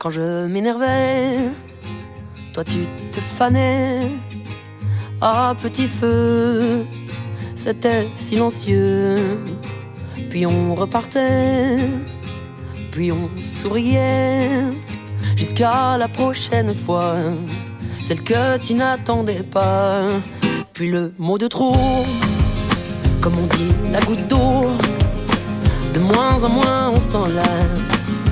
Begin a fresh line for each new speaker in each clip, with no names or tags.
Quand je m'énervais, toi tu te fanais. Ah, petit feu, c'était silencieux. Puis on repartait, puis on souriait. Jusqu'à la prochaine fois, celle que tu n'attendais pas. Puis le mot de trop, comme on dit, la goutte d'eau. De moins en moins on s'enlace, de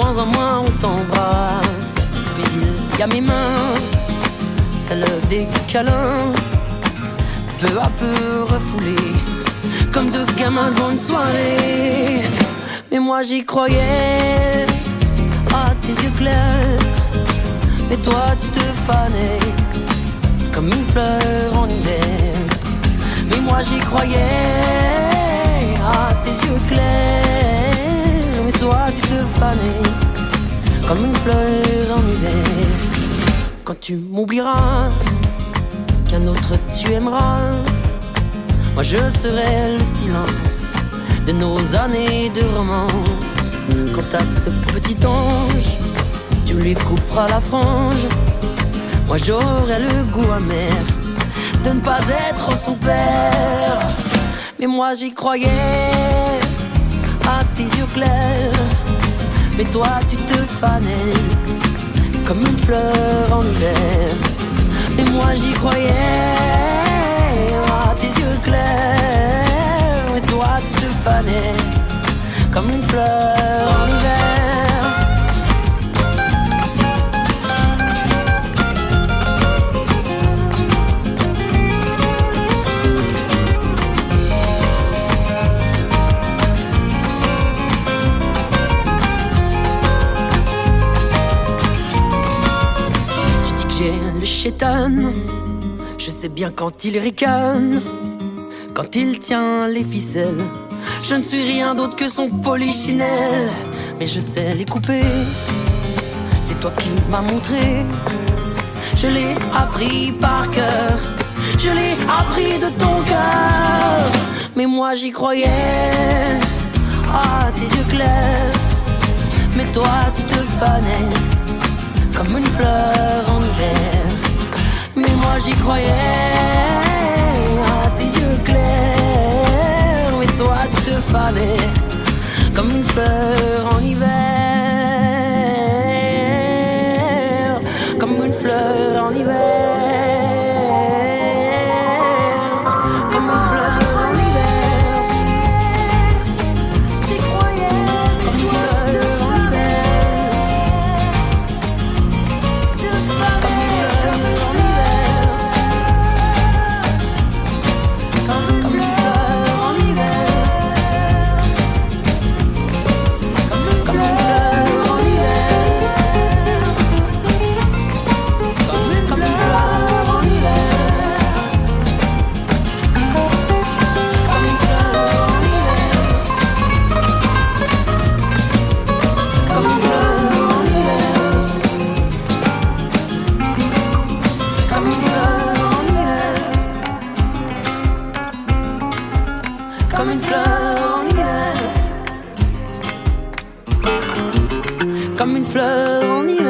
moins en moins on s'embrasse. Puis il y a mes mains, celles des câlins, peu à peu refoulées, comme deux gamins devant une soirée. Mais moi j'y croyais, à tes yeux clairs. Mais toi tu te fanais, comme une fleur en hiver. Mais moi j'y croyais à tes yeux clairs. Comme une fleur en hiver. Quand tu m'oublieras, qu'un autre tu aimeras, moi je serai le silence de nos années de romance. Quant à ce petit ange, tu lui couperas la frange. Moi j'aurai le goût amer de ne pas être son père. Mais moi j'y croyais à tes yeux clairs. Toi tu te fanais comme une fleur en hiver. Mais moi j'y croyais à tes yeux clairs. Mais toi tu te fanais comme une fleur Je sais bien quand il ricane, quand il tient les ficelles. Je ne suis rien d'autre que son polichinelle, mais je sais les couper. C'est toi qui m'as montré. Je l'ai appris par cœur, je l'ai appris de ton cœur. Mais moi j'y croyais, ah tes yeux clairs. Mais toi tu te fanais comme une fleur en hiver mais moi j'y croyais à tes yeux clairs, mais toi tu te fanais comme une fleur en hiver. comme une fleur en hiver.